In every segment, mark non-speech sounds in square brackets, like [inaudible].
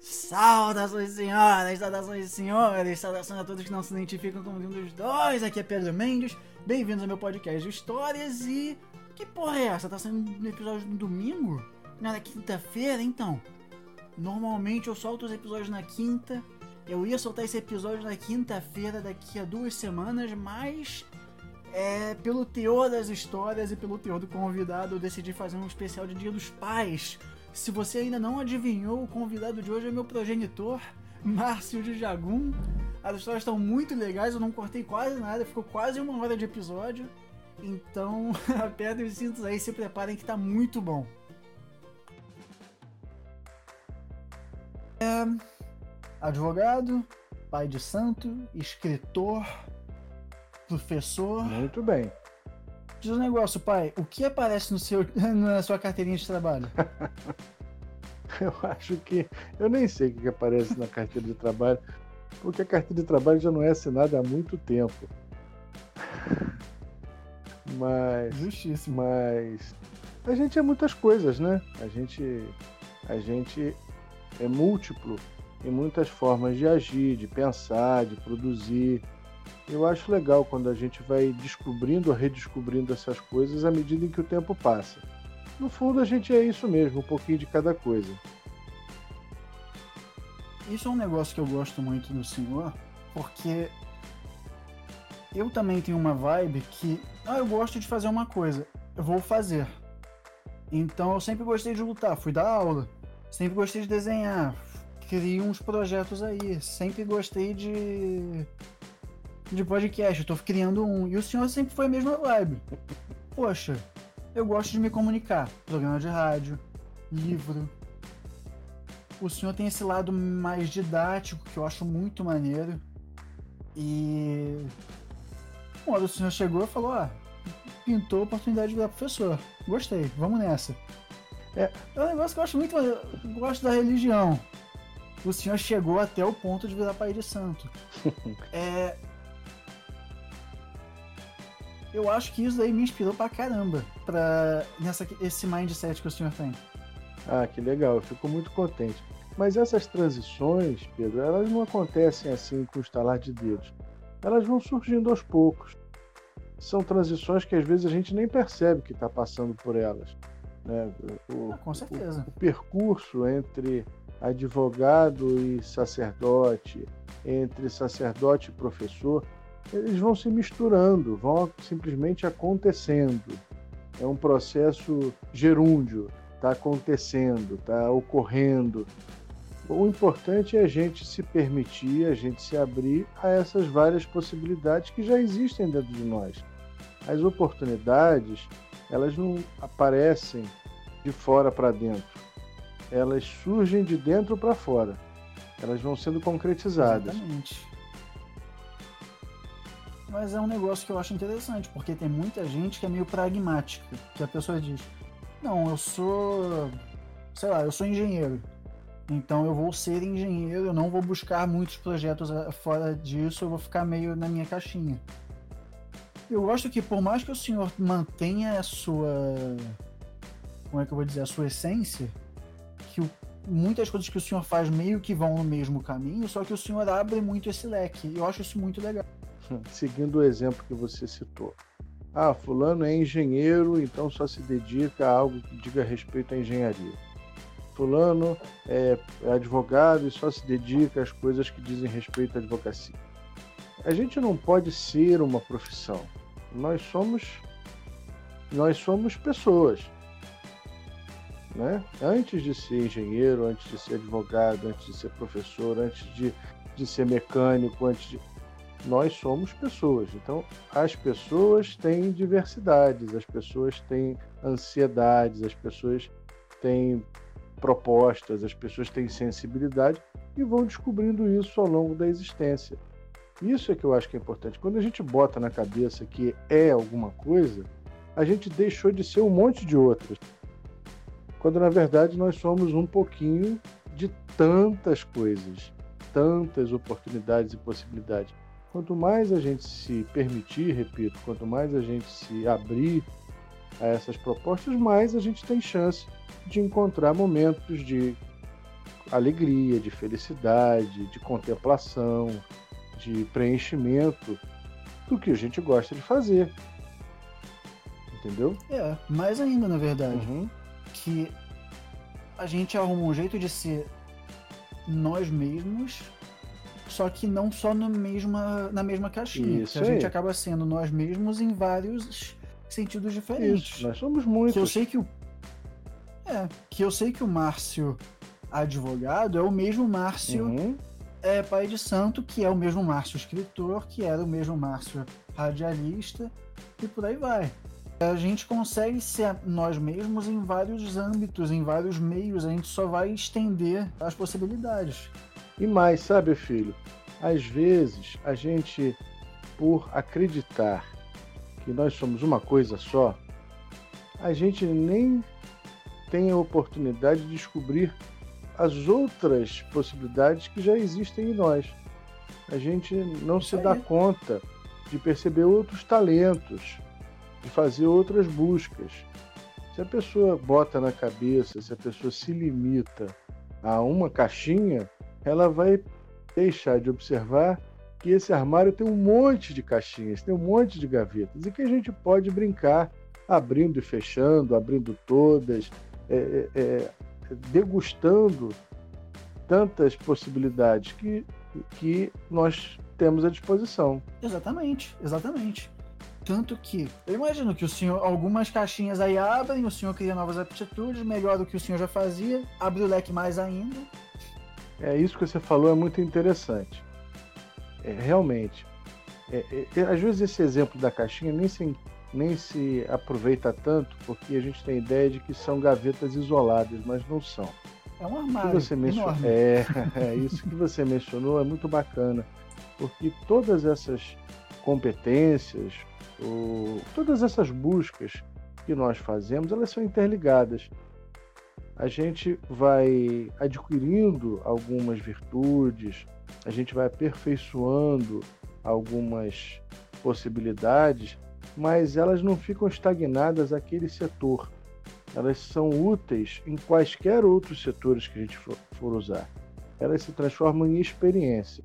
Saudações senhoras, saudações senhores, saudações a todos que não se identificam como um dos dois. Aqui é Pedro Mendes, bem-vindos ao meu podcast de histórias e. Que porra é essa? Tá saindo um episódio no domingo? Não, na quinta-feira? Então. Normalmente eu solto os episódios na quinta. Eu ia soltar esse episódio na quinta-feira daqui a duas semanas, mas. É, pelo teor das histórias e pelo teor do convidado, eu decidi fazer um especial de Dia dos Pais se você ainda não adivinhou, o convidado de hoje é meu progenitor, Márcio de Jagum. As histórias estão muito legais, eu não cortei quase nada, ficou quase uma hora de episódio. Então, [laughs] apertem os cintos aí, se preparem que tá muito bom. É, advogado, pai de santo, escritor, professor. Muito bem. Diz um negócio, pai. O que aparece no seu, [laughs] na sua carteirinha de trabalho? [laughs] eu acho que. Eu nem sei o que aparece na carteira de trabalho, porque a carteira de trabalho já não é assinada há muito tempo. [laughs] Mas. Justíssimo. Mas. A gente é muitas coisas, né? A gente. A gente é múltiplo em muitas formas de agir, de pensar, de produzir. Eu acho legal quando a gente vai descobrindo ou redescobrindo essas coisas à medida em que o tempo passa. No fundo, a gente é isso mesmo, um pouquinho de cada coisa. Isso é um negócio que eu gosto muito do senhor, porque eu também tenho uma vibe que, ah, eu gosto de fazer uma coisa, eu vou fazer. Então eu sempre gostei de lutar, fui dar aula, sempre gostei de desenhar, criei uns projetos aí, sempre gostei de de podcast, eu tô criando um. E o senhor sempre foi a mesma vibe. Poxa, eu gosto de me comunicar. Programa de rádio, livro. O senhor tem esse lado mais didático que eu acho muito maneiro. E. Quando o senhor chegou e falou: Ah, pintou a oportunidade de virar professor. Gostei, vamos nessa. É, é um negócio que eu acho muito maneiro. Eu gosto da religião. O senhor chegou até o ponto de virar pai de santo. [laughs] é, eu acho que isso aí me inspirou pra caramba pra nessa, esse mindset que o senhor tem. Ah, que legal, eu fico muito contente. Mas essas transições, Pedro, elas não acontecem assim com o estalar de dedos. Elas vão surgindo aos poucos. São transições que às vezes a gente nem percebe que está passando por elas. Né? O, ah, com certeza. O, o percurso entre advogado e sacerdote, entre sacerdote e professor, eles vão se misturando, vão simplesmente acontecendo. É um processo gerúndio, está acontecendo, está ocorrendo. O importante é a gente se permitir, a gente se abrir a essas várias possibilidades que já existem dentro de nós. As oportunidades, elas não aparecem de fora para dentro. Elas surgem de dentro para fora. Elas vão sendo concretizadas. Exatamente. Mas é um negócio que eu acho interessante, porque tem muita gente que é meio pragmática, que a pessoa diz: "Não, eu sou, sei lá, eu sou engenheiro. Então eu vou ser engenheiro, eu não vou buscar muitos projetos eh, fora disso, eu vou ficar meio na minha caixinha." Eu gosto que por mais que o senhor mantenha a sua como é que eu vou dizer, a sua essência, que o, muitas coisas que o senhor faz meio que vão no mesmo caminho, só que o senhor abre muito esse leque. Eu acho isso muito legal. Seguindo o exemplo que você citou. Ah, fulano é engenheiro, então só se dedica a algo que diga respeito à engenharia. Fulano é, advogado e só se dedica às coisas que dizem respeito à advocacia. A gente não pode ser uma profissão. Nós somos nós somos pessoas. Né? Antes de ser engenheiro, antes de ser advogado, antes de ser professor, antes de, de ser mecânico, antes de nós somos pessoas. Então, as pessoas têm diversidades, as pessoas têm ansiedades, as pessoas têm propostas, as pessoas têm sensibilidade e vão descobrindo isso ao longo da existência. Isso é que eu acho que é importante. Quando a gente bota na cabeça que é alguma coisa, a gente deixou de ser um monte de outras. Quando na verdade nós somos um pouquinho de tantas coisas, tantas oportunidades e possibilidades. Quanto mais a gente se permitir, repito, quanto mais a gente se abrir a essas propostas, mais a gente tem chance de encontrar momentos, de alegria, de felicidade, de contemplação, de preenchimento do que a gente gosta de fazer. Entendeu? É, mais ainda, na verdade. Uhum. Que a gente arruma um jeito de ser nós mesmos, só que não só no mesma, na mesma caixinha. Isso a gente acaba sendo nós mesmos em vários sentidos diferentes. Isso, nós somos muitos. Que eu sei que o. É, que eu sei que o Márcio advogado é o mesmo Márcio uhum. é, pai de santo, que é o mesmo Márcio escritor, que era o mesmo Márcio radialista, e por aí vai. A gente consegue ser nós mesmos em vários âmbitos, em vários meios, a gente só vai estender as possibilidades. E mais, sabe, filho? Às vezes a gente, por acreditar que nós somos uma coisa só, a gente nem tem a oportunidade de descobrir as outras possibilidades que já existem em nós. A gente não se dá conta de perceber outros talentos, de fazer outras buscas. Se a pessoa bota na cabeça, se a pessoa se limita a uma caixinha, ela vai deixar de observar que esse armário tem um monte de caixinhas, tem um monte de gavetas e que a gente pode brincar abrindo e fechando, abrindo todas, é, é, é degustando tantas possibilidades que, que nós temos à disposição. Exatamente, exatamente. Tanto que eu imagino que o senhor, algumas caixinhas aí abrem, o senhor cria novas aptitudes, melhor do que o senhor já fazia, abre o leque mais ainda. É isso que você falou, é muito interessante. É, realmente. É, é, às vezes esse exemplo da caixinha nem se, nem se aproveita tanto, porque a gente tem a ideia de que são gavetas isoladas, mas não são. É um armário. Que você mencionou, é, [laughs] é, isso que você mencionou é muito bacana, porque todas essas competências, todas essas buscas que nós fazemos, elas são interligadas. A gente vai adquirindo algumas virtudes, a gente vai aperfeiçoando algumas possibilidades, mas elas não ficam estagnadas naquele setor. Elas são úteis em quaisquer outros setores que a gente for, for usar. Elas se transformam em experiência.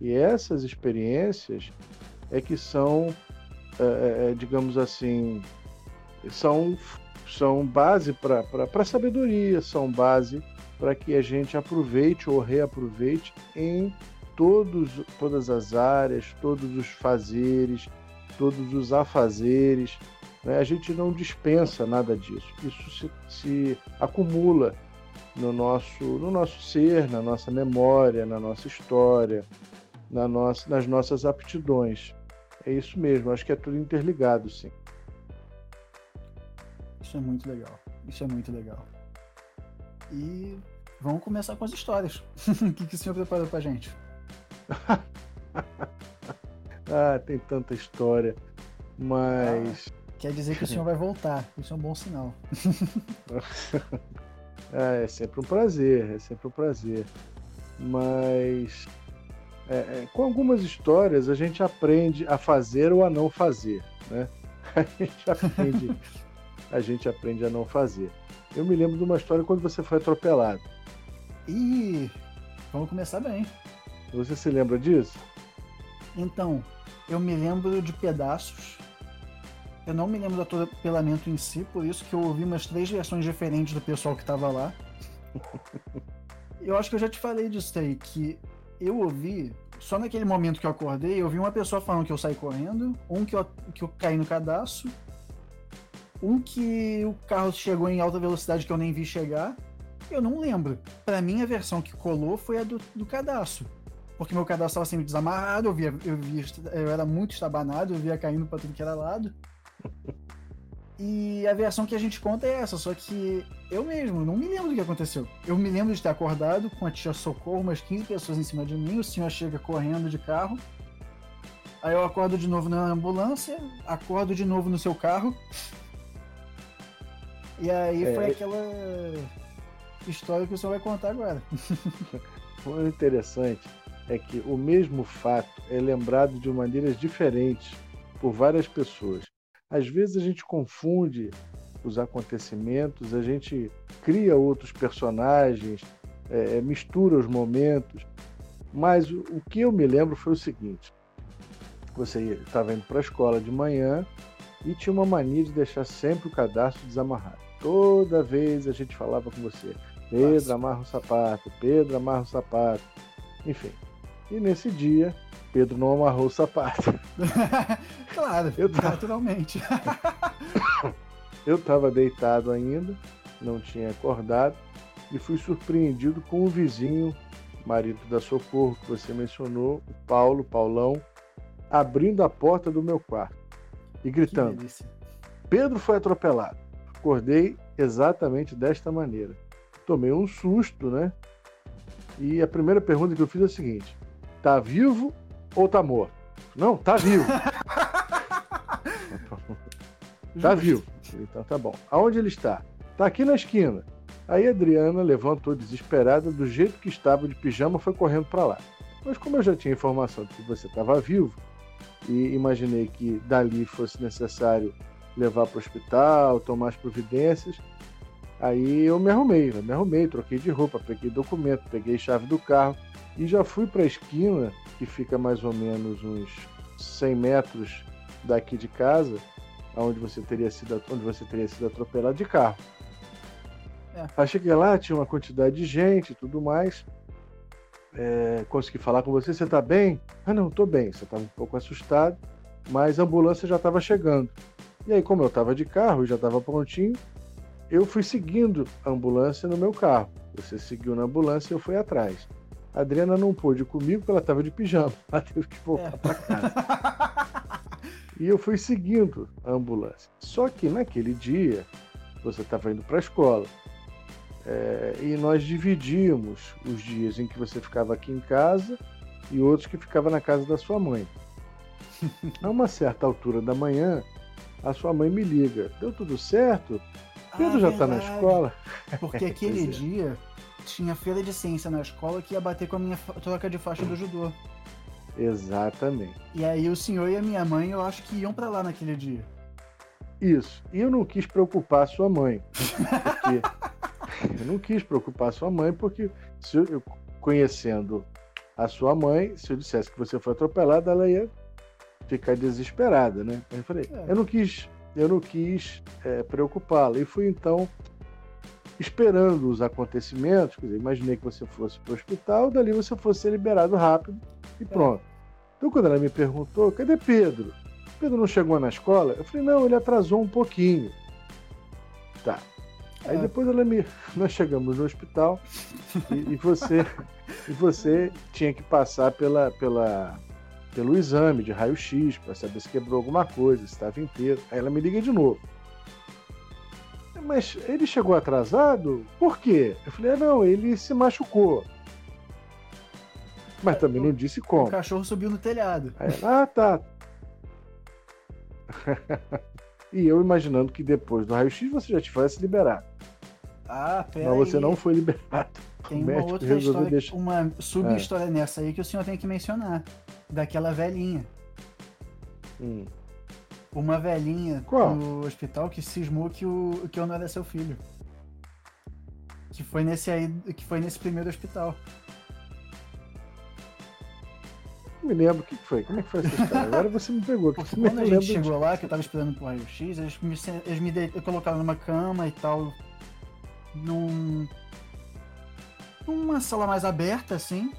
E essas experiências é que são é, digamos assim, são, são base para a sabedoria, são base para que a gente aproveite ou reaproveite em todos, todas as áreas, todos os fazeres, todos os afazeres. Né? A gente não dispensa nada disso. Isso se, se acumula no nosso, no nosso ser, na nossa memória, na nossa história, na nossa, nas nossas aptidões. É isso mesmo, acho que é tudo interligado, sim. Isso é muito legal. Isso é muito legal. E vamos começar com as histórias. [laughs] o que, que o senhor preparou pra gente? [laughs] ah, tem tanta história. Mas. Ah, quer dizer que o senhor vai voltar. Isso é um bom sinal. ah, [laughs] é sempre um prazer, é sempre um prazer. Mas é, é, com algumas histórias a gente aprende a fazer ou a não fazer, né? A gente aprende, a gente aprende a não fazer. Eu me lembro de uma história quando você foi atropelado. Ih, vamos começar bem. Você se lembra disso? Então, eu me lembro de pedaços. Eu não me lembro do atropelamento em si, por isso que eu ouvi umas três versões diferentes do pessoal que estava lá. [laughs] eu acho que eu já te falei disso aí, que eu ouvi, só naquele momento que eu acordei, eu vi uma pessoa falando que eu saí correndo, um que eu, que eu caí no cadastro, um que o carro chegou em alta velocidade que eu nem vi chegar. Eu não lembro. Para mim, a versão que colou foi a do, do cadastro. Porque meu cadastro estava sempre desamarrado, eu via, eu via, eu era muito estabanado, eu via caindo para tudo que era lado. [laughs] E a versão que a gente conta é essa, só que eu mesmo não me lembro do que aconteceu. Eu me lembro de ter acordado com a tia Socorro, umas 15 pessoas em cima de mim, o senhor chega correndo de carro. Aí eu acordo de novo na ambulância, acordo de novo no seu carro. E aí é... foi aquela história que o senhor vai contar agora. [laughs] o interessante é que o mesmo fato é lembrado de maneiras diferentes por várias pessoas. Às vezes a gente confunde os acontecimentos, a gente cria outros personagens é, mistura os momentos. Mas o, o que eu me lembro foi o seguinte: você estava indo para a escola de manhã e tinha uma mania de deixar sempre o cadastro desamarrado. Toda vez a gente falava com você, Pedro, Nossa. amarra o sapato, Pedro, amarra o sapato. Enfim. E nesse dia, Pedro não amarrou o sapato. [laughs] claro, eu tava... naturalmente. [coughs] eu estava deitado ainda, não tinha acordado, e fui surpreendido com o vizinho, marido da Socorro, que você mencionou, o Paulo, Paulão, abrindo a porta do meu quarto e gritando: Pedro foi atropelado. Acordei exatamente desta maneira. Tomei um susto, né? E a primeira pergunta que eu fiz é a seguinte: tá vivo ou tá morto? Não, tá vivo. [laughs] tá vivo. Então tá bom. Aonde ele está? Tá aqui na esquina. Aí a Adriana levantou desesperada, do jeito que estava de pijama, foi correndo para lá. Mas como eu já tinha informação de que você estava vivo, e imaginei que dali fosse necessário levar para o hospital, tomar as providências. Aí eu me arrumei, eu me arrumei, troquei de roupa, peguei documento, peguei chave do carro e já fui para a esquina, que fica mais ou menos uns 100 metros daqui de casa, onde você teria sido, onde você teria sido atropelado de carro. É. Aí cheguei lá, tinha uma quantidade de gente e tudo mais é, consegui falar com você, você está bem? Ah, não, estou bem. Você estava um pouco assustado, mas a ambulância já estava chegando. E aí, como eu estava de carro e já estava prontinho, eu fui seguindo a ambulância no meu carro. Você seguiu na ambulância e eu fui atrás. A Adriana não pôde comigo porque ela estava de pijama. [laughs] Ela teve que voltar é. para casa. [laughs] e eu fui seguindo a ambulância. Só que naquele dia, você estava indo para a escola. É, e nós dividíamos os dias em que você ficava aqui em casa e outros que ficava na casa da sua mãe. [laughs] A uma certa altura da manhã, a sua mãe me liga. Deu tudo certo? Pedro ah, já está na escola? Porque [laughs] aquele é. dia tinha feira de ciência na escola que ia bater com a minha troca de faixa do judô. Exatamente. E aí o senhor e a minha mãe, eu acho que iam para lá naquele dia. Isso. E eu não quis preocupar a sua mãe. Porque [laughs] eu não quis preocupar sua mãe, porque se eu, conhecendo a sua mãe, se eu dissesse que você foi atropelada, ela ia ficar desesperada, né? Eu falei, é. eu não quis, eu não quis é, preocupá-la. E fui então esperando os acontecimentos, dizer, imaginei que você fosse para o hospital, dali você fosse ser liberado rápido e é. pronto. É. Então quando ela me perguntou, cadê Pedro? Pedro não chegou na escola? Eu falei, não, ele atrasou um pouquinho. Tá. Aí é. depois ela me... [laughs] nós chegamos no hospital e, e, você [laughs] e você tinha que passar pela, pela, pelo exame de raio-x para saber se quebrou alguma coisa, se estava inteiro. Aí ela me liga de novo. Mas ele chegou atrasado? Por quê? Eu falei, ah, não, ele se machucou. Mas também não disse como. O cachorro subiu no telhado. Aí, ah, tá. [laughs] E eu imaginando que depois do raio-x você já tivesse liberado. Ah, pera Mas você aí. não foi liberado. Tem uma outra história, deixar... uma sub-história é. nessa aí que o senhor tem que mencionar. Daquela velhinha. Hum. Uma velhinha Qual? no hospital que cismou que, o, que eu não era seu filho. Que foi nesse aí, que foi nesse primeiro hospital. me lembro o que foi. Como é que foi essa história? Agora você me pegou. Porque quando a gente chegou lá, que eu tava esperando pro raio-x, eles me, eles me de... colocaram numa cama e tal. Num. Numa sala mais aberta, assim.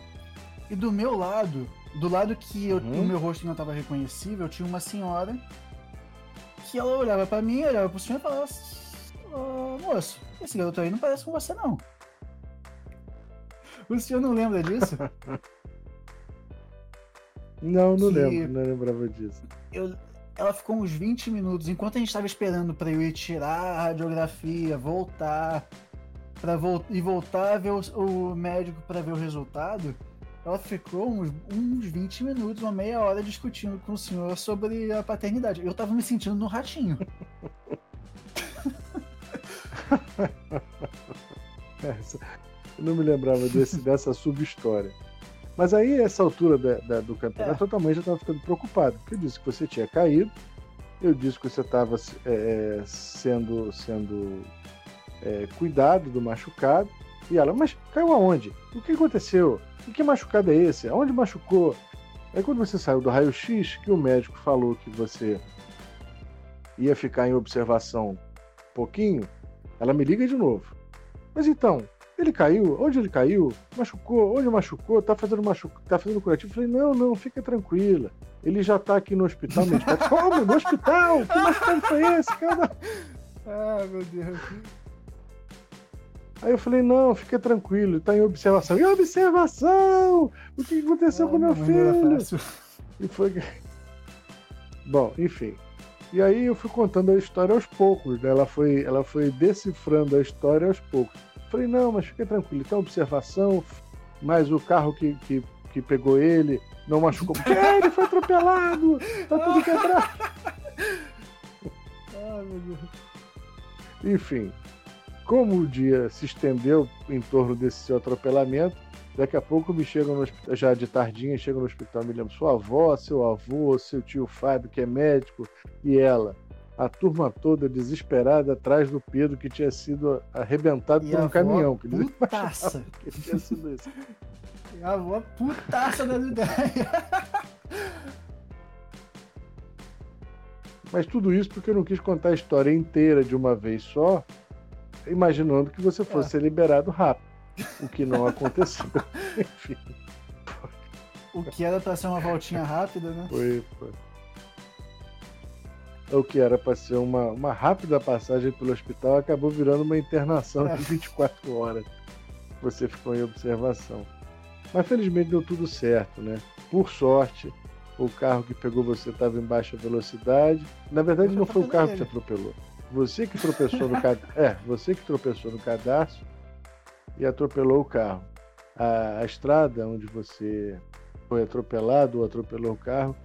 E do meu lado, do lado que eu, uhum. o meu rosto não estava reconhecível, tinha uma senhora que ela olhava para mim, olhava pro senhor e falava: oh, Moço, esse garoto aí não parece com você, não. O senhor não lembra disso? [laughs] Não, não lembro, não lembrava disso. Eu, ela ficou uns 20 minutos, enquanto a gente estava esperando para eu ir tirar a radiografia, voltar, para vo e voltar a ver o, o médico para ver o resultado, ela ficou uns, uns 20 minutos, uma meia hora discutindo com o senhor sobre a paternidade. Eu tava me sentindo no ratinho. [laughs] Essa, eu não me lembrava desse, dessa sub-história. Mas aí, essa altura da, da, do campeonato, é. totalmente já estava ficando preocupado, porque eu disse que você tinha caído, eu disse que você estava é, é, sendo, sendo é, cuidado do machucado, E ela, mas caiu aonde? O que aconteceu? E que machucado é esse? Aonde machucou? Aí quando você saiu do raio-x, que o médico falou que você ia ficar em observação um pouquinho, ela me liga de novo. Mas então, ele caiu? Onde ele caiu? Machucou? Onde machucou? Tá fazendo machuc... tá fazendo curativo? Eu falei, não, não, fica tranquila. Ele já tá aqui no hospital. [laughs] Como? No hospital? Que machucado foi esse, cara? [laughs] Ah, meu Deus. Aí eu falei, não, fica tranquilo, tá em observação. E observação! O que aconteceu ah, com meu filho? E foi. [laughs] Bom, enfim. E aí eu fui contando a história aos poucos, né? Ela foi, ela foi decifrando a história aos poucos. Falei, não, mas fica tranquilo, tem observação, mas o carro que, que, que pegou ele não machucou. Porque ele foi atropelado! Tá tudo quebrado! [laughs] Ah, meu Deus. Enfim, como o dia se estendeu em torno desse seu atropelamento, daqui a pouco me chegam no hospital, já de tardinha, chegam no hospital, me lembro, sua avó, seu avô, seu tio Fábio, que é médico, e ela. A turma toda desesperada atrás do Pedro, que tinha sido arrebentado e por um caminhão. Que putaça. Que tinha sido isso. [laughs] E a avó putaça das ideias. Mas tudo isso porque eu não quis contar a história inteira de uma vez só, imaginando que você fosse é. ser liberado rápido. O que não aconteceu. [laughs] Enfim. O que era para ser uma voltinha rápida, né? Foi, foi. O que era para ser uma, uma rápida passagem pelo hospital acabou virando uma internação é. de 24 horas. Você ficou em observação. Mas felizmente deu tudo certo, né? Por sorte, o carro que pegou você estava em baixa velocidade. Na verdade, não foi o carro que te atropelou. Você que tropeçou no cad... é, você que tropeçou no cadastro e atropelou o carro. A, a estrada onde você foi atropelado ou atropelou o carro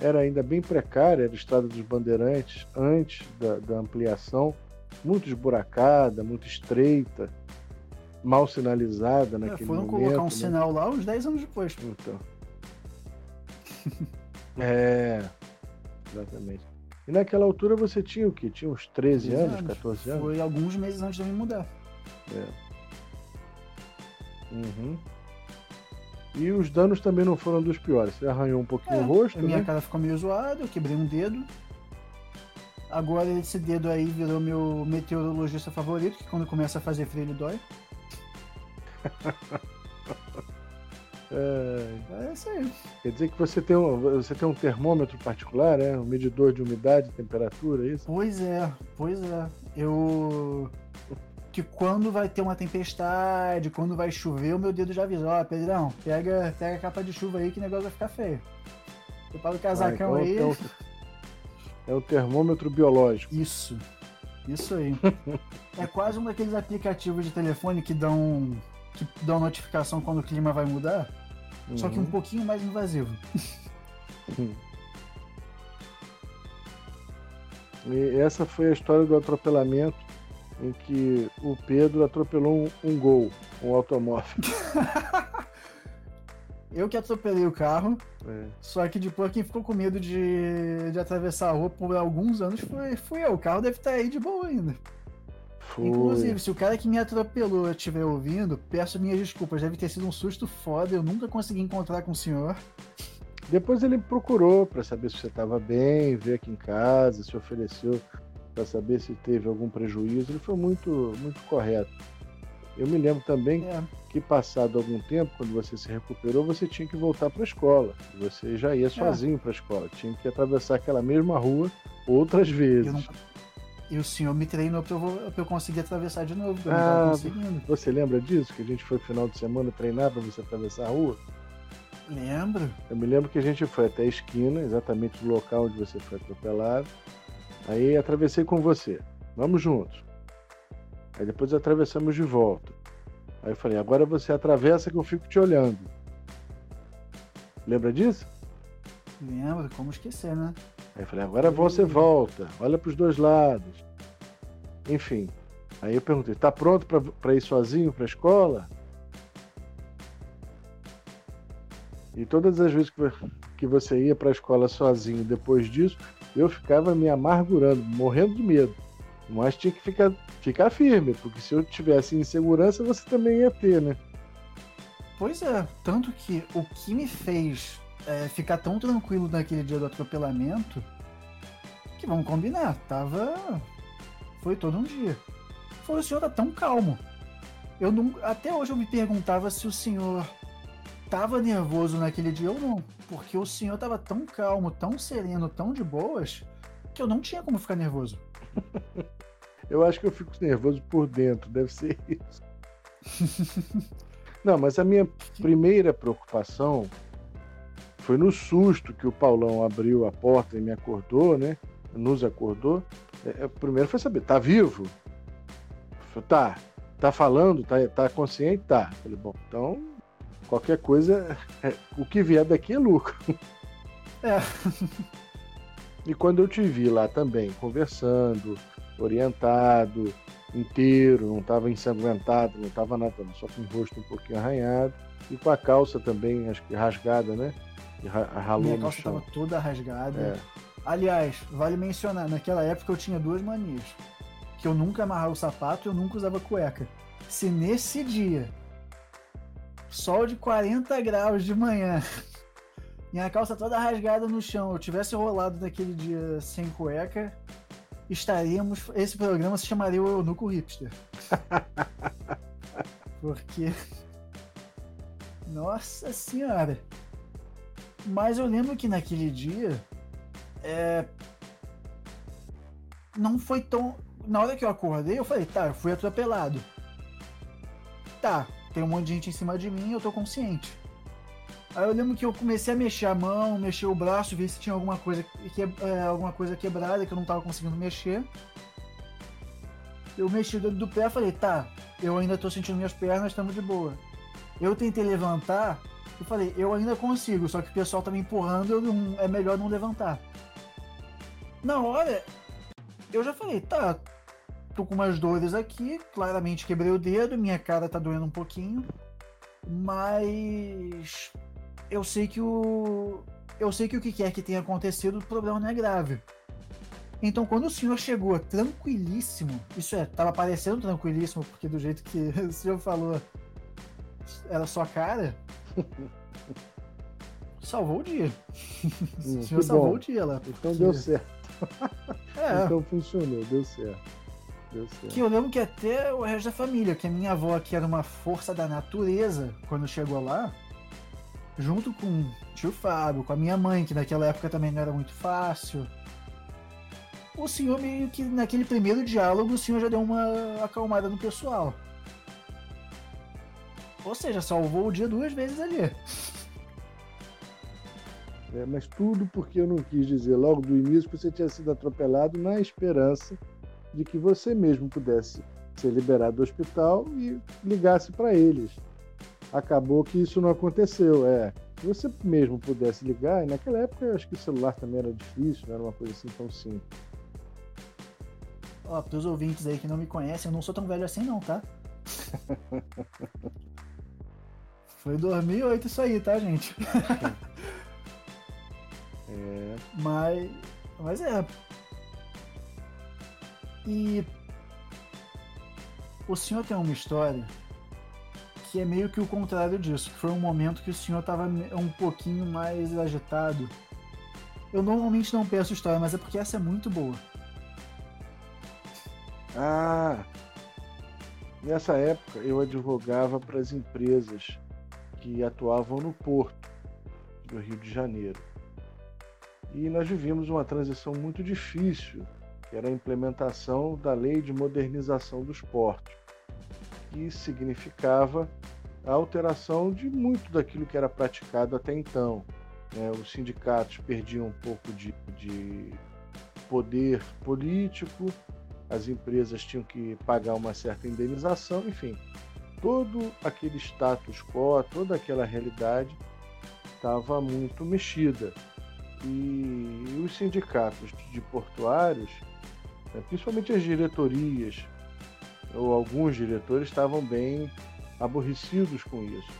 era ainda bem precária, era a estrada dos Bandeirantes antes da, da ampliação, muito esburacada, muito estreita, mal sinalizada é, naquele é, foram momento. Foram colocar um né? sinal lá uns 10 anos depois. Então. [laughs] é, exatamente. E naquela altura você tinha o quê? Tinha uns 13 anos, anos, 14 anos? Foi alguns meses antes de eu me mudar. É. Uhum. E os danos também não foram dos piores. Você arranhou um pouquinho é, o rosto. A minha né? cara ficou meio zoada, eu quebrei um dedo. Agora esse dedo aí virou meu meteorologista favorito, que quando começa a fazer frio ele dói. [laughs] É, é isso aí. Quer dizer que você tem, um, você tem um termômetro particular, é? Um medidor de umidade, temperatura, é isso? Pois é, pois é. Eu. Que quando vai ter uma tempestade, quando vai chover, o meu dedo já avisa: Ó, oh, Pedrão, pega, pega a capa de chuva aí que o negócio vai ficar feio. Prepara o casacão ah, então aí. É o termômetro biológico. Isso. Isso aí. [laughs] é quase um daqueles aplicativos de telefone que dão que dão notificação quando o clima vai mudar, uhum. só que um uhum. pouquinho mais invasivo. [laughs] e essa foi a história do atropelamento em que o Pedro atropelou um, um gol, um automóvel. [laughs] eu que atropelei o carro, é. só que depois quem ficou com medo de, de atravessar a rua por alguns anos foi, fui eu. O carro deve estar aí de boa ainda. Foi. Inclusive, se o cara que me atropelou estiver ouvindo, peço minhas desculpas. Deve ter sido um susto foda. Eu nunca consegui encontrar com o senhor. Depois ele procurou para saber se você estava bem, veio aqui em casa, se ofereceu para saber se teve algum prejuízo. Ele foi muito, muito correto. Eu me lembro também é. que, passado algum tempo, quando você se recuperou, você tinha que voltar para a escola. Você já ia é. sozinho é. para a escola. Tinha que atravessar aquela mesma rua outras vezes. Eu e o senhor me treinou pra eu, pra eu conseguir atravessar de novo, eu ah. Você lembra disso? Que a gente foi final de semana treinar pra você atravessar a rua? Lembro. Eu me lembro que a gente foi até a esquina, exatamente do local onde você foi atropelado. Aí atravessei com você. Vamos juntos. Aí depois atravessamos de volta. Aí eu falei, agora você atravessa que eu fico te olhando. Lembra disso? Lembro, como esquecer, né? Aí eu falei, agora você volta, olha para os dois lados. Enfim. Aí eu perguntei, tá pronto para ir sozinho para a escola? E todas as vezes que você ia para a escola sozinho depois disso, eu ficava me amargurando, morrendo de medo. Mas tinha que ficar, ficar firme, porque se eu tivesse insegurança, você também ia ter, né? Pois é, tanto que o que me fez é, ficar tão tranquilo naquele dia do atropelamento, que vamos combinar, tava. Foi todo um dia. Foi o senhor tá tão calmo. Eu não, até hoje eu me perguntava se o senhor tava nervoso naquele dia ou não, porque o senhor tava tão calmo, tão sereno, tão de boas, que eu não tinha como ficar nervoso. [laughs] eu acho que eu fico nervoso por dentro, deve ser isso. [laughs] Não, mas a minha primeira preocupação foi no susto que o Paulão abriu a porta e me acordou, né? Nos acordou. É, é primeiro foi saber, tá vivo? Falei, tá. Tá falando? Tá, tá consciente? Tá. Falei, bom, então qualquer coisa, é, [laughs] o que vier daqui é lucro. [laughs] É. E quando eu te vi lá também, conversando, orientado, inteiro, não estava ensanguentado, não estava nada, só com o rosto um pouquinho arranhado e com a calça também, acho que rasgada, né? E ralou Minha calça estava toda rasgada. É. Aliás, vale mencionar, naquela época eu tinha duas manias. Que eu nunca amarrava o sapato e eu nunca usava cueca. Se nesse dia, sol de 40 graus de manhã, [laughs] minha calça toda rasgada no chão, eu tivesse rolado naquele dia sem cueca, estaríamos. Esse programa se chamaria o Eunuco Hipster. [laughs] Porque. [laughs] Nossa Senhora! Mas eu lembro que naquele dia. É... Não foi tão. Na hora que eu acordei, eu falei, tá, eu fui atropelado. Tá, tem um monte de gente em cima de mim eu tô consciente. Aí eu lembro que eu comecei a mexer a mão, mexer o braço, ver se tinha alguma coisa, que, é, alguma coisa quebrada que eu não tava conseguindo mexer. Eu mexi dentro do pé falei, tá, eu ainda tô sentindo minhas pernas, estamos de boa. Eu tentei levantar e falei, eu ainda consigo, só que o pessoal tá me empurrando, eu não, é melhor não levantar. Na hora, eu já falei, tá, tô com umas dores aqui, claramente quebrei o dedo, minha cara tá doendo um pouquinho, mas eu sei que o. Eu sei que o que quer que tenha acontecido, o problema não é grave. Então, quando o senhor chegou tranquilíssimo, isso é, tava parecendo tranquilíssimo, porque do jeito que [laughs] o senhor falou, era sua cara, [laughs] salvou o dia. [laughs] Hum, o senhor salvou o dia lá. Então deu certo. [laughs] É. Então funcionou, deu certo. Deu certo. Que eu lembro que até o resto da família, que a minha avó, que era uma força da natureza, quando chegou lá, junto com o tio Fábio, com a minha mãe, que naquela época também não era muito fácil. O senhor meio que naquele primeiro diálogo o senhor já deu uma acalmada no pessoal. Ou seja, salvou o dia duas vezes ali. É, mas tudo porque eu não quis dizer logo do início que você tinha sido atropelado na esperança de que você mesmo pudesse ser liberado do hospital e ligasse para eles acabou que isso não aconteceu. É, se você mesmo pudesse ligar, e naquela época eu acho que o celular também era difícil, não era uma coisa assim tão simples. Ó, pros ouvintes aí que não me conhecem, eu não sou tão velho assim não, tá? [laughs] Foi 2008 isso aí, tá, gente? [laughs] é. Mas, mas é. E o senhor tem uma história que é meio que o contrário disso, foi um momento que o senhor estava um pouquinho mais agitado. Eu normalmente não peço história, mas é porque essa é muito boa. Ah! Nessa época eu advogava para as empresas que atuavam no porto do Rio de Janeiro. E nós vivíamos uma transição muito difícil, que era a implementação da Lei de Modernização dos Portos que significava a alteração de muito daquilo que era praticado até então. Né? Os sindicatos perdiam um pouco de, de poder político, as empresas tinham que pagar uma certa indenização, enfim, todo aquele status quo, toda aquela realidade estava muito mexida. E os sindicatos de portuários, né, principalmente as diretorias, ou alguns diretores estavam bem aborrecidos com isso.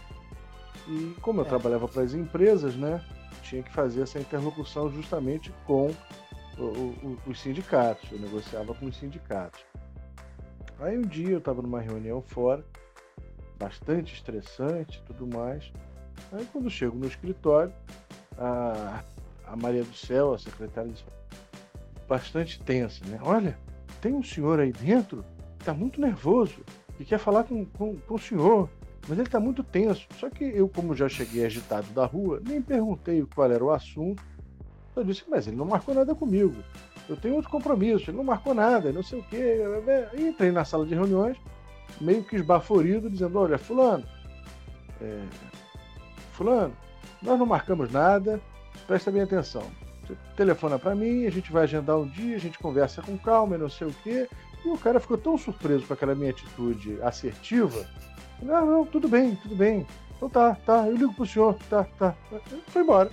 E como eu é. trabalhava para as empresas, né, tinha que fazer essa interlocução justamente com o, o, os sindicatos, eu negociava com os sindicatos. Aí um dia eu estava numa reunião fora, bastante estressante tudo mais. Aí quando chego no escritório, a, a Maria do Céu, a secretária, disse, bastante tensa, né? Olha, tem um senhor aí dentro está muito nervoso e quer falar com, com, com o senhor, mas ele está muito tenso. Só que eu, como já cheguei agitado da rua, nem perguntei qual era o assunto. Eu disse, mas ele não marcou nada comigo eu tenho outro compromisso, ele não marcou nada, não sei o quê. Entrei na sala de reuniões, meio que esbaforido, dizendo, olha, fulano, é, fulano, nós não marcamos nada, presta bem atenção. Você telefona para mim, a gente vai agendar um dia, a gente conversa com calma, não sei o quê. E o cara ficou tão surpreso com aquela minha atitude assertiva. Não, não, tudo bem, tudo bem. Então tá, tá, eu ligo pro senhor, tá, tá. Foi embora.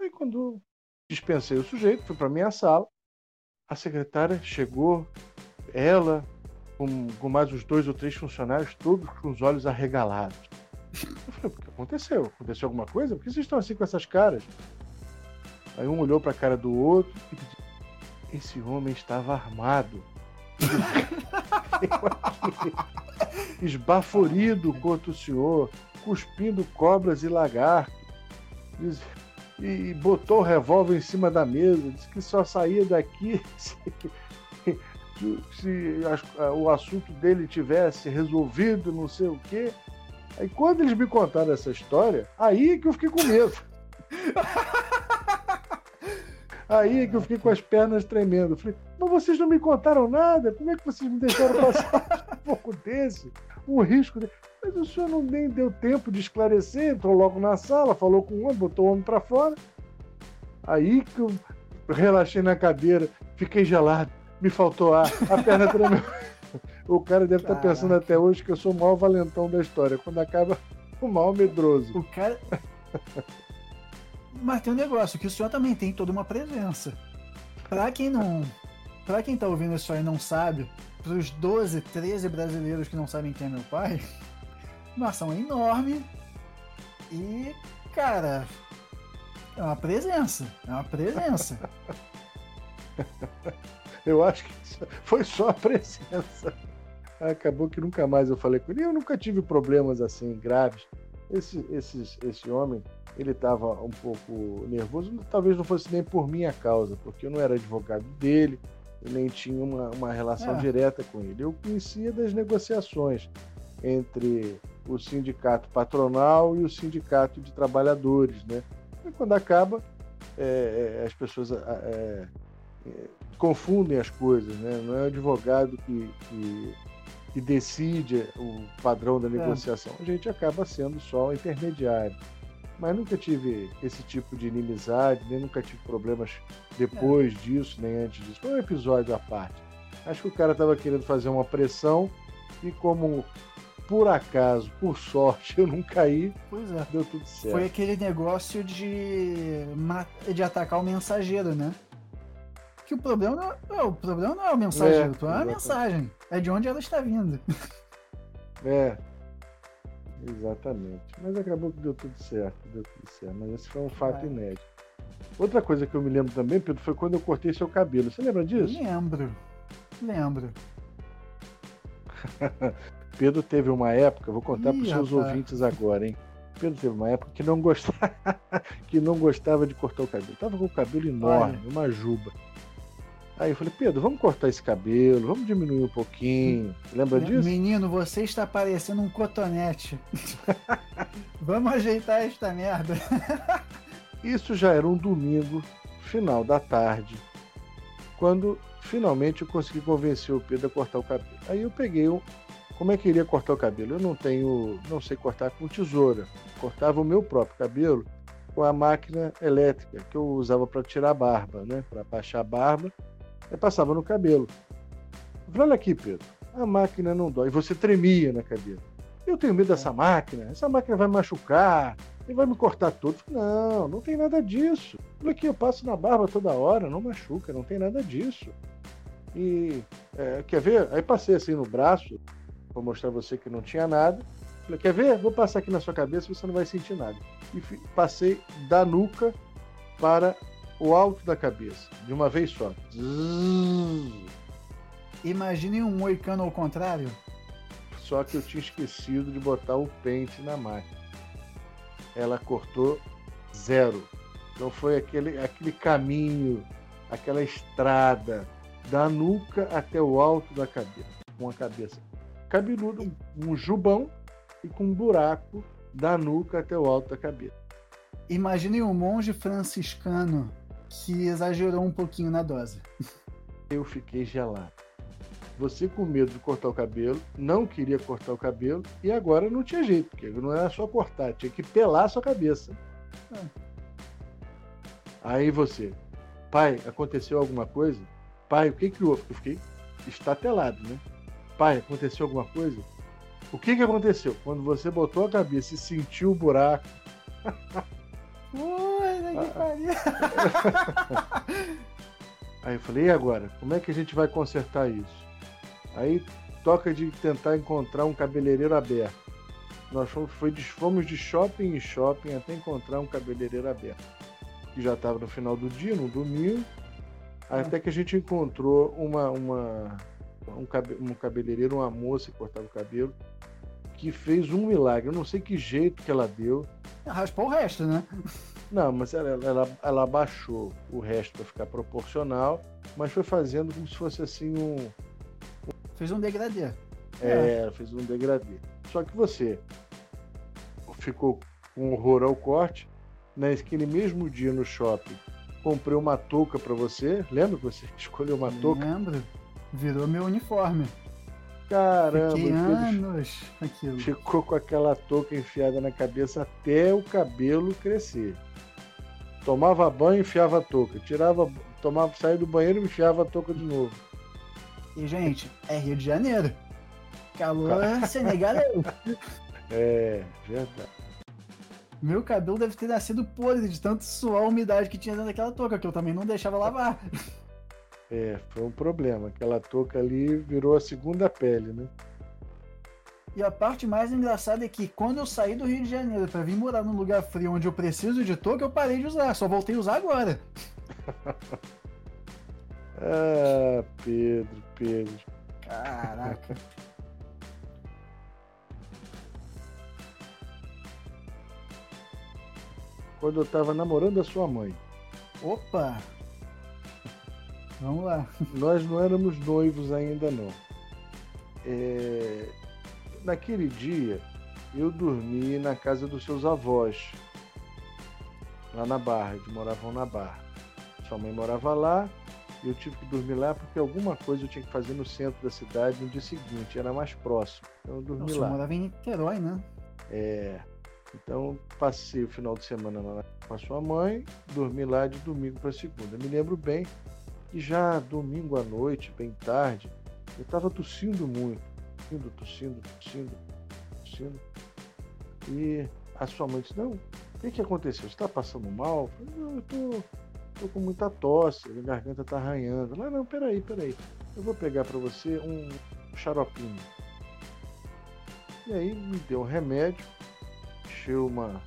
Aí quando dispensei o sujeito, fui para minha sala, a secretária chegou, ela, com, com, mais uns dois ou três funcionários, todos com os olhos arregalados. Eu falei, o que aconteceu? Aconteceu alguma coisa? Por que vocês estão assim com essas caras? Aí um olhou para a cara do outro e disse, esse homem estava armado. esbaforido contra o senhor, cuspindo cobras e lagartos e botou o revólver em cima da mesa, disse que só saía daqui [laughs] se o assunto dele tivesse resolvido, não sei o quê. Aí quando eles me contaram essa história, aí que eu fiquei com medo. [laughs] Aí que eu fiquei com as pernas tremendo. Falei, mas vocês não me contaram nada? Como é que vocês me deixaram passar [laughs] um pouco desse? Um risco desse? Mas o senhor não nem deu tempo de esclarecer, entrou logo na sala, falou com o homem, botou o homem para fora. Aí que eu relaxei na cadeira, fiquei gelado, me faltou ar, a perna tremeu. o cara deve estar tá pensando até hoje que eu sou o maior valentão da história. Quando acaba, o maior medroso. O cara. Mas tem um negócio, que o senhor também tem toda uma presença. Pra quem não. Pra quem tá ouvindo isso aí e não sabe, pros 12, 13 brasileiros que não sabem quem é meu pai, uma ação enorme e, cara, é uma presença. É uma presença. [laughs] eu acho que foi só a presença. Acabou que nunca mais eu falei com ele. Eu nunca tive problemas assim graves. Esse, esse, esse homem, ele estava um pouco nervoso. Talvez não fosse nem por minha causa, porque eu não era advogado dele, eu nem tinha uma, uma relação é. direta com ele. Eu conhecia das negociações entre o sindicato patronal e o sindicato de trabalhadores, né? E quando acaba, é, é as pessoas é, é, confundem as coisas, né? Não é o advogado que, que, que decide o padrão da é. negociação. A gente acaba sendo só intermediário. Mas nunca tive esse tipo de inimizade, nem nunca tive problemas depois é. disso, nem antes disso. Foi um episódio à parte. Acho que o cara estava querendo fazer uma pressão e como por acaso, por sorte, [laughs] eu não caí. Pois é. Deu tudo certo. Foi aquele negócio de, de atacar o mensageiro, né? Que o problema não é, o problema não é o mensageiro, é, o problema é a mensagem. É de onde ela está vindo. É. Exatamente. Mas acabou que deu tudo certo, deu tudo certo. Mas esse foi um fato é. inédito. Outra coisa que eu me lembro também, Pedro, foi quando eu cortei seu cabelo. Você lembra disso? Lembro. Lembro. [laughs] Pedro teve uma época, vou contar para os seus ouvintes agora, hein? Pedro teve uma época que não gostava, [laughs] que não gostava de cortar o cabelo. Tava com o cabelo enorme, Olha. uma juba. Aí eu falei, Pedro, vamos cortar esse cabelo, vamos diminuir um pouquinho. Lembra disso? Menino, você está parecendo um cotonete. [laughs] vamos ajeitar esta merda. Isso já era um domingo, final da tarde, quando finalmente eu consegui convencer o Pedro a cortar o cabelo. Aí eu peguei um, como é que iria cortar o cabelo? Eu não tenho, não sei cortar com tesoura. Cortava o meu próprio cabelo com a máquina elétrica que eu usava para tirar a barba, né? Para baixar a barba, passava no cabelo. Eu falei, olha aqui, Pedro, a máquina não dói. E você tremia na cabeça. Eu tenho medo dessa máquina. Essa máquina vai machucar e vai me cortar todo. Não, não tem nada disso. Olha aqui, eu passo na barba toda hora, não machuca, não tem nada disso. E é, quer ver? Aí passei assim no braço, para mostrar a você que não tinha nada. Falei, quer ver? Vou passar aqui na sua cabeça, você não vai sentir nada. E passei da nuca para o alto da cabeça, de uma vez só. Imagine um moicano ao contrário. Só que eu tinha esquecido de botar o pente na máquina. Ela cortou zero. Então foi aquele, aquele caminho, aquela estrada da nuca até o alto da cabeça. Com a cabeça cabeluda, um jubão e com um buraco da nuca até o alto da cabeça. Imagine um monge franciscano que exagerou um pouquinho na dose. Eu fiquei gelado. Você com medo de cortar o cabelo, não queria cortar o cabelo e agora não tinha jeito, porque não era só cortar, tinha que pelar a sua cabeça. É. Aí você, pai, aconteceu alguma coisa? Pai, o que que houve? Eu fiquei estatelado, né? Pai, aconteceu alguma coisa? O que que aconteceu? Quando você botou a cabeça e sentiu o buraco. [laughs] Ui, que pariu. [laughs] Aí eu falei, e agora? Como é que a gente vai consertar isso? Aí toca de tentar encontrar um cabeleireiro aberto. Nós fomos, foi, fomos de shopping em shopping até encontrar um cabeleireiro aberto. Que já estava no final do dia, no domingo. Até que a gente encontrou uma, uma, um, cabe, um cabeleireiro, uma moça que cortava o cabelo, que fez um milagre. Eu não sei que jeito que ela deu. Raspou o resto, né? Não, mas ela, ela, ela abaixou o resto para ficar proporcional, mas foi fazendo como se fosse assim um. Fez um degradê. É, é, fez um degradê. Só que você ficou com horror ao corte. Naquele mesmo dia no shopping, comprei uma touca para você. Lembra que você [laughs] escolheu uma touca? Lembro. Virou meu uniforme. Caramba, Fiquei anos aquilo. Ficou com aquela touca enfiada na cabeça até o cabelo crescer. Tomava banho, enfiava a touca. Tirava, tomava, saía do banheiro e enfiava a touca de novo. E, gente, é Rio de Janeiro. Calor [laughs] senegalês. É, verdade. Meu cabelo deve ter nascido podre de tanto suor a umidade que tinha dentro daquela touca, que eu também não deixava lavar. É, foi um problema. Aquela touca ali virou a segunda pele, né? E a parte mais engraçada é que quando eu saí do Rio de Janeiro para vir morar num lugar frio onde eu preciso de touca, eu parei de usar, só voltei a usar agora. [laughs] ah, Pedro, Pedro. Caraca. [laughs] Quando eu tava namorando a sua mãe. Opa! Vamos lá. [laughs] Nós não éramos noivos ainda não. É... Naquele dia eu dormi na casa dos seus avós, lá na Barra, eles moravam na Barra. Sua mãe morava lá e eu tive que dormir lá porque alguma coisa eu tinha que fazer no centro da cidade no dia seguinte, era mais próximo. Então eu dormi Nossa, lá. Você morava em Niterói, né? É. Então passei o final de semana lá com a sua mãe, dormi lá de domingo para segunda. Me lembro bem e já domingo à noite, bem tarde, eu estava tossindo muito, tossindo, tossindo, tossindo, tossindo. E a sua mãe disse, não, o que, que aconteceu? Você está passando mal? Eu falei, não, eu tô, tô com muita tosse, a garganta está arranhando. Lá, não, peraí, peraí. Eu vou pegar para você um xaropinho. E aí me deu um remédio, encheu uma,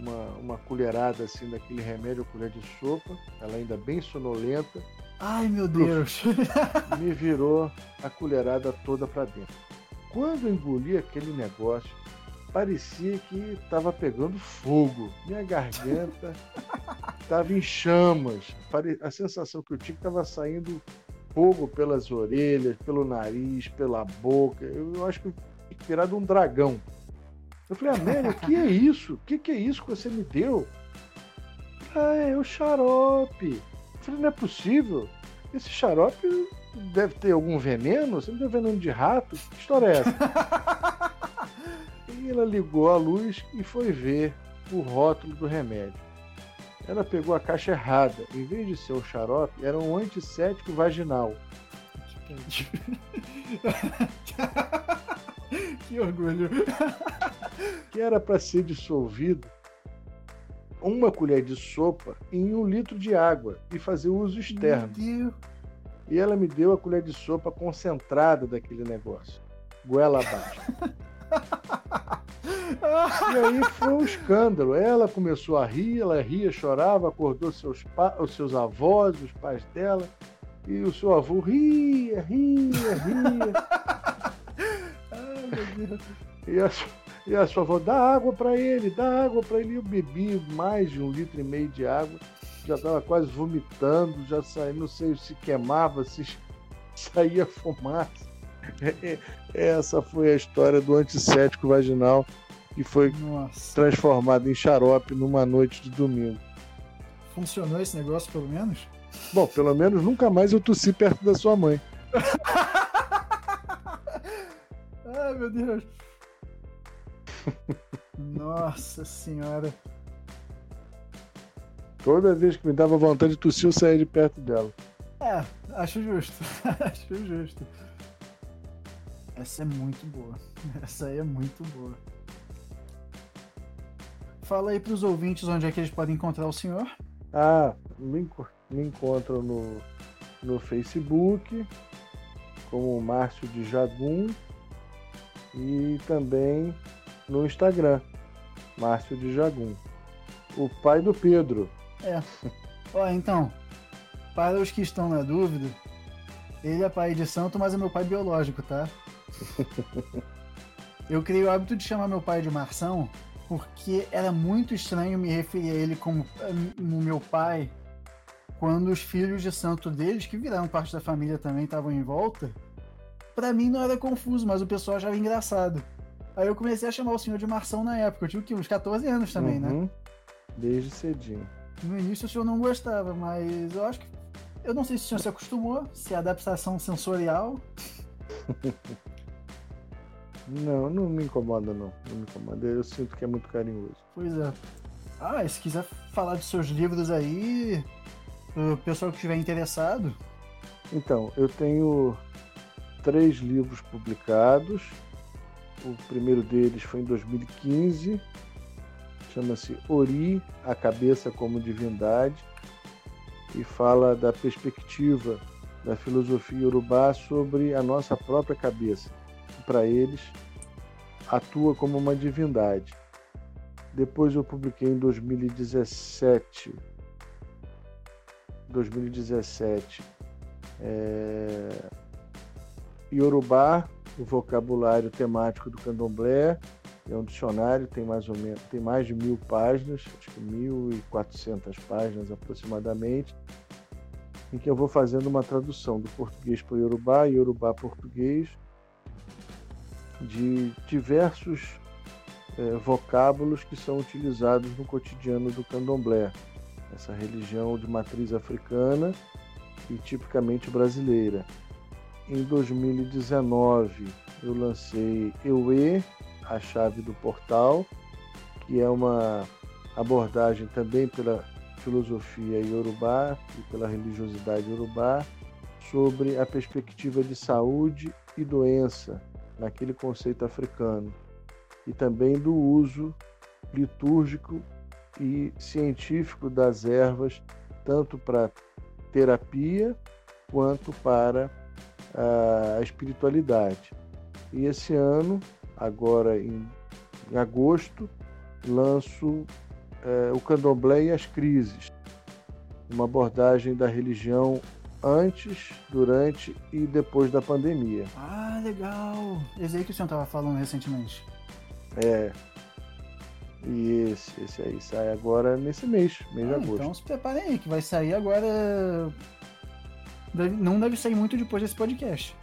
uma, uma colherada assim daquele remédio, colher de sopa, ela ainda bem sonolenta. Ai meu Deus! [laughs] Me virou a colherada toda para dentro. Quando eu engoli aquele negócio, parecia que estava pegando fogo. Minha garganta [laughs] estava em chamas. A sensação que eu tinha estava saindo fogo pelas orelhas, pelo nariz, pela boca. Eu, eu acho que eu tinha virado um dragão. Eu falei, Amélia, o que é isso? O que, que é isso que você me deu? Ah, é o xarope. Eu falei, não é possível. Esse xarope deve ter algum veneno? Você não tem veneno de rato? Que história é essa? [laughs] e ela ligou a luz e foi ver o rótulo do remédio. Ela pegou a caixa errada. Em vez de ser o xarope, era um antisséptico vaginal. que [laughs] orgulho. Que era para ser dissolvido uma colher de sopa em um litro de água e fazer uso externo. E ela me deu a colher de sopa concentrada daquele negócio. Goela abaixo. E aí foi um escândalo. Ela começou a rir, ela ria, chorava, acordou seus, os seus avós, os pais dela. E o seu avô ria, ria, ria. Ai, meu Deus. E a, e a sua avó, dá água para ele, dá água para ele. Eu bebi mais de um litro e meio de água, já estava quase vomitando, já saí, não sei se queimava, se [laughs] saía fumaça. [laughs] Essa foi a história do antisséptico vaginal que foi Nossa. transformado em xarope numa noite de domingo. Funcionou esse negócio, pelo menos? Bom, pelo menos nunca mais eu tossi perto da sua mãe. [laughs] Ai, meu Deus. Nossa senhora. Toda vez que me dava vontade de tossir, eu saía de perto dela. É, acho justo. [laughs] acho justo. Essa é muito boa. Essa aí é muito boa. Fala aí pros ouvintes onde é que eles podem encontrar o senhor. Ah, me, me encontram no, no Facebook como Márcio de Jagum e também no Instagram, Márcio de Jagum. O pai do Pedro. Ó, então, para os que estão na dúvida, ele é pai de santo, mas é meu pai biológico, tá? [laughs] Eu criei o hábito de chamar meu pai de Marção porque era muito estranho me referir a ele como eh, o meu pai quando os filhos de santo deles, que viraram parte da família também, estavam em volta. Pra mim não era confuso, mas o pessoal achava engraçado. Aí eu comecei a chamar o senhor de Marção na época. Eu tinha o quê? Uns 14 anos também, né? Uhum. Desde cedinho. No início o senhor não gostava, mas eu acho que. Eu não sei se o senhor se acostumou, se é adaptação sensorial. [laughs] Não, não me incomoda não. Não me incomoda. Eu sinto que é muito carinhoso. Pois é. Ah, se quiser falar de seus livros aí, o pessoal que estiver interessado. Então, eu tenho três livros publicados. O primeiro deles foi em 2015. Chama-se Ori, a cabeça como divindade. E fala da perspectiva da filosofia urubá sobre a nossa própria cabeça. Que para eles atua como uma divindade. Depois eu publiquei em 2017. 2017 é... Yorubá, o vocabulário temático do candomblé. É um dicionário, tem mais ou menos, tem mais de mil páginas, acho que 1.400 páginas aproximadamente, em que eu vou fazendo uma tradução do português para o Yorubá, Yorubá português, de diversos é, vocábulos que são utilizados no cotidiano do candomblé, essa religião de matriz africana e tipicamente brasileira. Em 2019 eu lancei Eue, a chave do portal, que é uma abordagem também pela filosofia iorubá e pela religiosidade iorubá sobre a perspectiva de saúde e doença naquele conceito africano e também do uso litúrgico e científico das ervas tanto para terapia quanto para a espiritualidade. E esse ano, agora em, em agosto, lanço é, o Candomblé e as Crises, uma abordagem da religião antes, durante e depois da pandemia. Ah, legal! Esse aí que o senhor estava falando recentemente. É. E esse, esse aí sai agora nesse mês, mês de Ah, agosto. então se preparem aí, que vai sair agora. Deve- não deve sair muito depois desse podcast.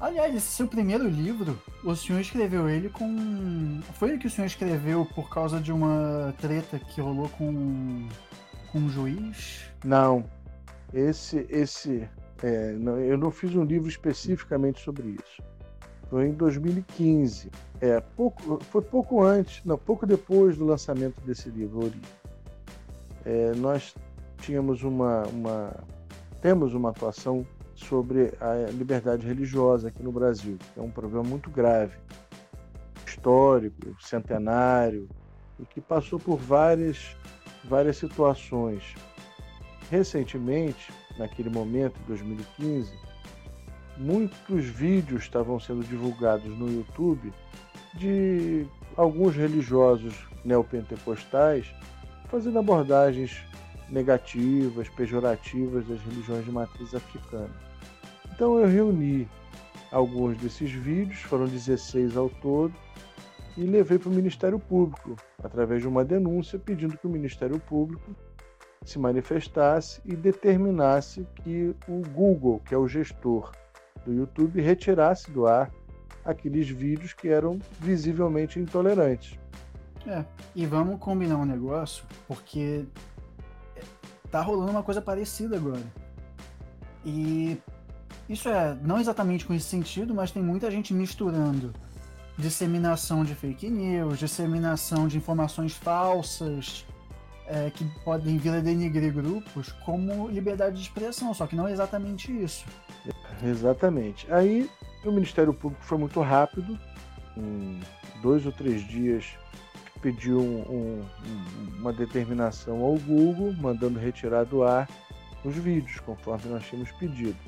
Aliás, esse seu primeiro livro, o senhor escreveu ele com. Foi ele que o senhor escreveu por causa de uma treta que rolou com, com um juiz? Não, esse, esse, é, não, eu não fiz um livro especificamente sobre isso. Foi em 2015. É, pouco, foi pouco antes, não, pouco depois do lançamento desse livro, Ori. É, nós tínhamos uma, uma, temos uma atuação sobre a liberdade religiosa aqui no Brasil, que é um problema muito grave, histórico, centenário, e que passou por várias, várias situações. Recentemente, naquele momento, em 2015, muitos vídeos estavam sendo divulgados no YouTube de alguns religiosos neopentecostais fazendo abordagens negativas, pejorativas das religiões de matriz africana. Então eu reuni alguns desses vídeos, foram 16 ao todo, e levei para o Ministério Público, através de uma denúncia pedindo que o Ministério Público se manifestasse e determinasse que o Google, que é o gestor do YouTube, retirasse do ar aqueles vídeos que eram visivelmente intolerantes. É, e vamos combinar um negócio, porque tá rolando uma coisa parecida agora. E isso é não exatamente com esse sentido, mas tem muita gente misturando disseminação de fake news, disseminação de informações falsas é, que podem vir a denigrir grupos como liberdade de expressão, só que não é exatamente isso. Exatamente. Aí o Ministério Público foi muito rápido, em dois ou três dias pediu um, um, uma determinação ao Google, mandando retirar do ar os vídeos, conforme nós tínhamos pedido.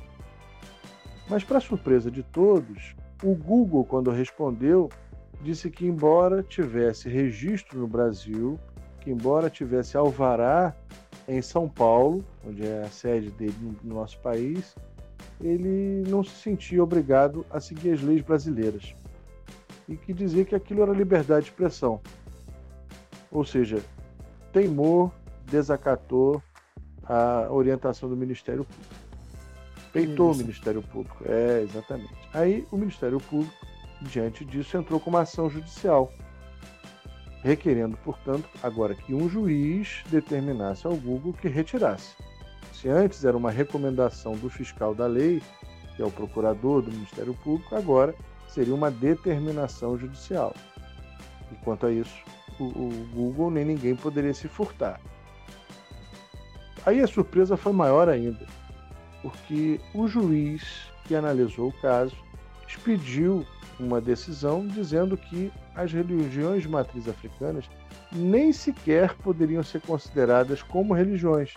Mas, para surpresa de todos, o Google, quando respondeu, disse que, embora tivesse registro no Brasil, que, embora tivesse alvará em São Paulo, onde é a sede dele no nosso país, ele não se sentia obrigado a seguir as leis brasileiras. E que dizia que aquilo era liberdade de expressão. Ou seja, teimou, desacatou a orientação do Ministério Público. Peitou o Ministério Público. É, exatamente. Aí o Ministério Público, diante disso, entrou com uma ação judicial, requerendo, portanto, agora que um juiz determinasse ao Google que retirasse. Se antes era uma recomendação do fiscal da lei, que é o procurador do Ministério Público, agora seria uma determinação judicial. E quanto a isso, o, o Google nem ninguém poderia se furtar. Aí a surpresa foi maior ainda, porque o juiz que analisou o caso expediu uma decisão dizendo que as religiões de matriz africanas nem sequer poderiam ser consideradas como religiões,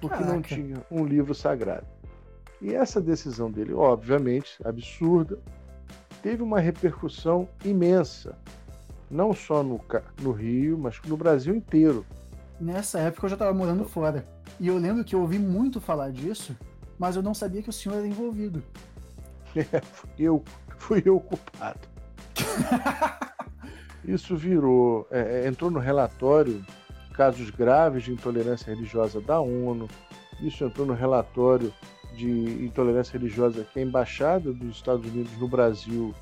porque Caraca. não tinha um livro sagrado. E essa decisão dele, obviamente, absurda, teve uma repercussão imensa não só no, no Rio, mas no Brasil inteiro. Nessa época eu já estava morando fora. E eu lembro que eu ouvi muito falar disso, mas eu não sabia que o senhor era envolvido. É, [laughs] fui eu, fui eu culpado. [laughs] Isso virou, é, é, entrou no relatório casos graves de intolerância religiosa da ONU. Isso entrou no relatório de intolerância religiosa que a embaixada dos Estados Unidos no Brasil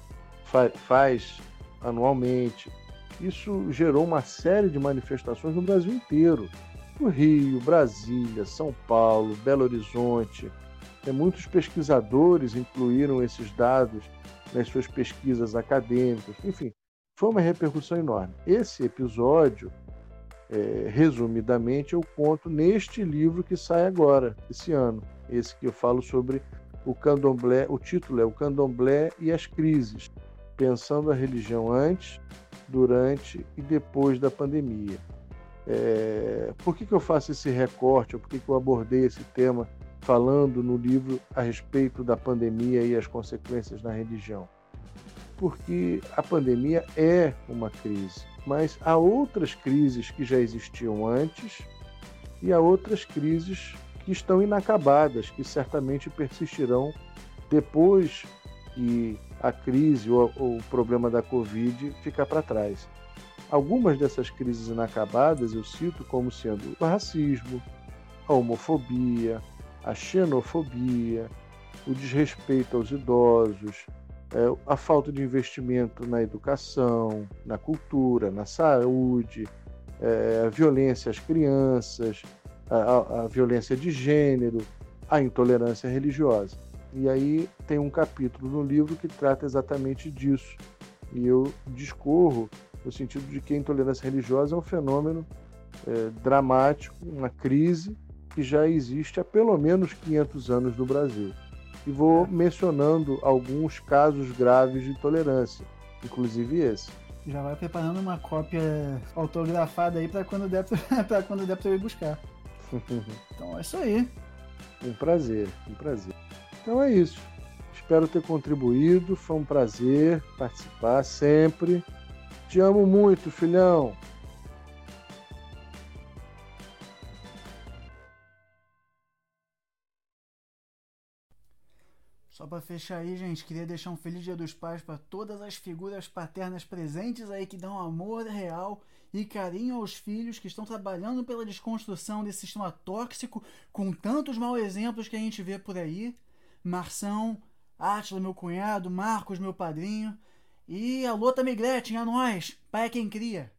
fa faz anualmente. Isso gerou uma série de manifestações no Brasil inteiro. No Rio, Brasília, São Paulo, Belo Horizonte. É, muitos pesquisadores incluíram esses dados nas suas pesquisas acadêmicas. Enfim, foi uma repercussão enorme. Esse episódio, é, resumidamente, eu conto neste livro que sai agora, esse ano. Esse que eu falo sobre o candomblé, o título é O Candomblé e as Crises, pensando a religião antes, durante e depois da pandemia. É, por que, que eu faço esse recorte, ou por que, que eu abordei esse tema falando no livro a respeito da pandemia e as consequências na religião? Porque a pandemia é uma crise, mas há outras crises que já existiam antes e há outras crises que estão inacabadas, que certamente persistirão depois que a crise ou, ou o problema da Covid ficar para trás. Algumas dessas crises inacabadas eu cito como sendo o racismo, a homofobia, a xenofobia, o desrespeito aos idosos, é, a falta de investimento na educação, na cultura, na saúde, é, a violência às crianças, a, a violência de gênero, a intolerância religiosa. E aí tem um capítulo no livro que trata exatamente disso. E eu discorro no sentido de que a intolerância religiosa é um fenômeno é, dramático, uma crise que já existe há pelo menos 500 anos no Brasil. E vou mencionando alguns casos graves de intolerância, inclusive esse. Já vai preparando uma cópia autografada aí para quando der para [laughs] quando der para eu ir buscar. [laughs] então é isso aí. Um prazer, um prazer. Então é isso. Espero ter contribuído. Foi um prazer participar sempre. Te amo muito, filhão. Só para fechar aí, gente, queria deixar um feliz Dia dos Pais para todas as figuras paternas presentes aí que dão amor real e carinho aos filhos que estão trabalhando pela desconstrução desse sistema tóxico com tantos maus exemplos que a gente vê por aí. Marção, Átila, meu cunhado, Marcos, meu padrinho. E a Lota Gretchen, a nós, pai é quem cria.